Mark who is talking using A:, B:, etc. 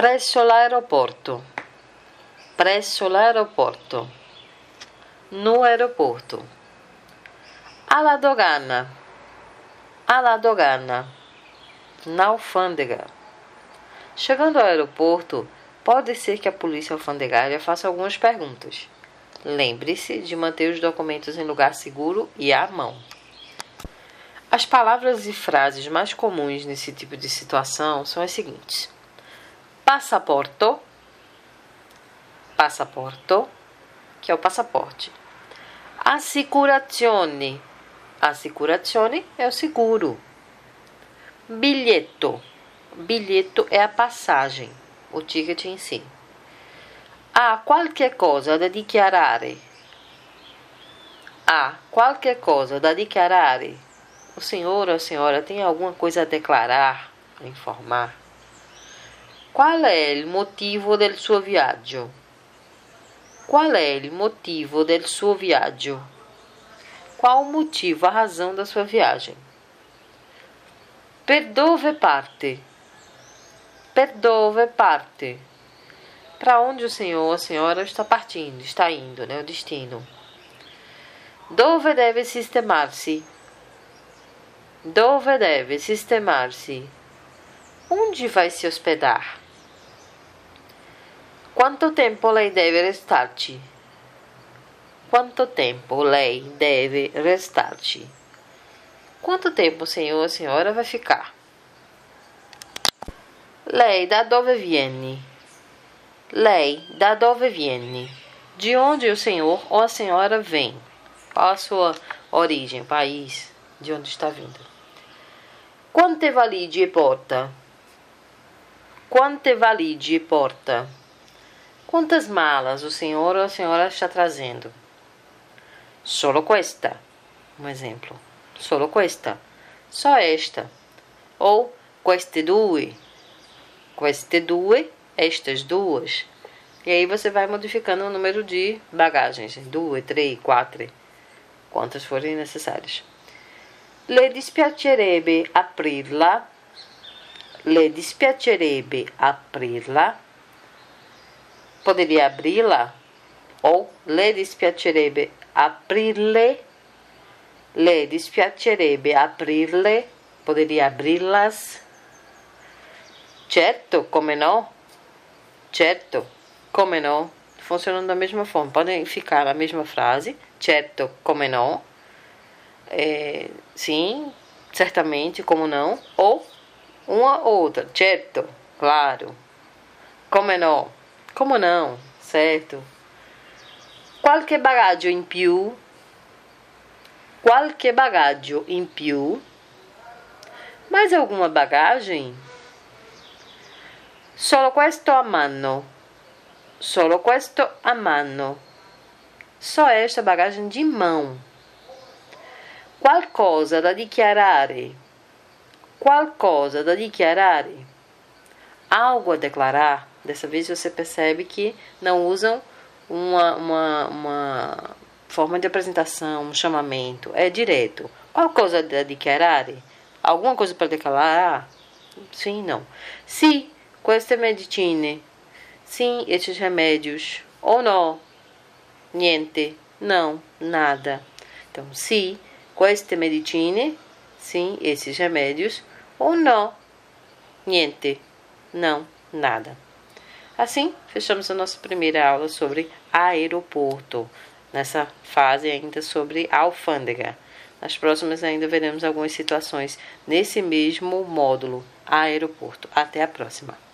A: Presso l'aeroporto. Presso l'aeroporto. No aeroporto. Alla dogana. Alla dogana. Na alfândega. Chegando ao aeroporto, pode ser que a polícia alfandegária faça algumas perguntas. Lembre-se de manter os documentos em lugar seguro e à mão. As palavras e frases mais comuns nesse tipo de situação são as seguintes: passaporto, passaporto, que é o passaporte. Assicurazione, assicurazione é o seguro. Bilhetto, bilhetto é a passagem, o ticket em si. Há qualquer coisa da dichiarare. Há qualquer coisa da dichiarare. O senhor ou a senhora tem alguma coisa a declarar, a informar? Qual è il motivo del suo viaggio? Qual è il motivo del suo viaggio? Qual o motivo, a razão da sua viagem? Per dove parte? Per dove parte? Para onde o senhor a senhora está partindo, está indo, né? O destino. Dove deve sistemar-se? Dove deve sistemar-se? Onde vai se hospedar? Quanto tempo lei deve restarci? Quanto tempo lei deve restarci? Quanto tempo o senhor ou senhora vai ficar? Lei da dove viene? Lei da dove viene? De onde o senhor ou a senhora vem? Qual a sua origem, país, de onde está vindo? Quante valigie porta? Quante valigie porta? Quantas malas o senhor ou a senhora está trazendo? Solo questa. Um exemplo. Solo questa. Só esta. Ou queste due. Queste due. Estas duas. E aí você vai modificando o número de bagagens. Due, três, quatro. Quantas forem necessárias. Le dispiacerebbe aprirla. Le dispiacerebbe aprirla poderia abri-la ou le dispiacerebbe aprirle, le dispiacerebbe aprirle, poderia abri-las. Certo, come no? Certo, come no? Funcionam da mesma forma, podem ficar a mesma frase, certo, come no? É, sim, certamente, como não? Ou uma outra, certo, claro, come no? Como não? Certo? Qualche bagaggio in più? Qualche bagaggio in più? Mais alguma bagagem? Solo questo a mano. Solo questo a mano. Só esta bagagem de mão. Qualcosa da dichiarare. Qualcosa da dichiarare. Algo a declarar. Dessa vez você percebe que não usam uma, uma, uma forma de apresentação, um chamamento. É direto. Qual coisa da dichiarare? Alguma coisa para declarar? Sim, não. Sim, queste medicine. Sim, estes remédios. Ou não. Niente. Não, nada. Então, sim, queste medicine. Sim, esses remédios. Ou não. Niente. Não, nada. Assim, fechamos a nossa primeira aula sobre aeroporto, nessa fase ainda sobre alfândega. Nas próximas ainda veremos algumas situações nesse mesmo módulo, aeroporto. Até a próxima!